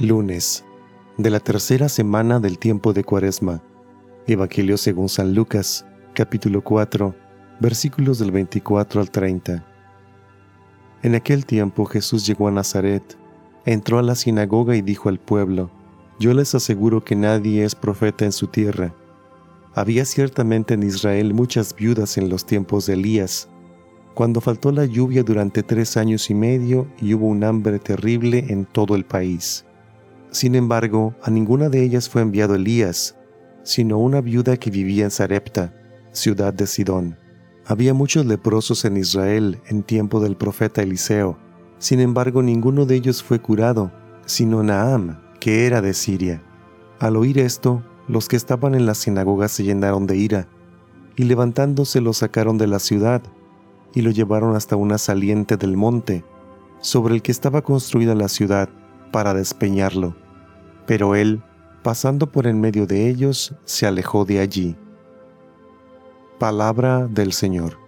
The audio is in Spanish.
Lunes de la tercera semana del tiempo de Cuaresma. Evangelio según San Lucas, capítulo 4, versículos del 24 al 30. En aquel tiempo Jesús llegó a Nazaret, entró a la sinagoga y dijo al pueblo, Yo les aseguro que nadie es profeta en su tierra. Había ciertamente en Israel muchas viudas en los tiempos de Elías, cuando faltó la lluvia durante tres años y medio y hubo un hambre terrible en todo el país. Sin embargo, a ninguna de ellas fue enviado Elías, sino una viuda que vivía en Sarepta, ciudad de Sidón. Había muchos leprosos en Israel en tiempo del profeta Eliseo. Sin embargo, ninguno de ellos fue curado, sino Naam, que era de Siria. Al oír esto, los que estaban en la sinagoga se llenaron de ira, y levantándose lo sacaron de la ciudad, y lo llevaron hasta una saliente del monte, sobre el que estaba construida la ciudad, para despeñarlo. Pero él, pasando por en medio de ellos, se alejó de allí. Palabra del Señor.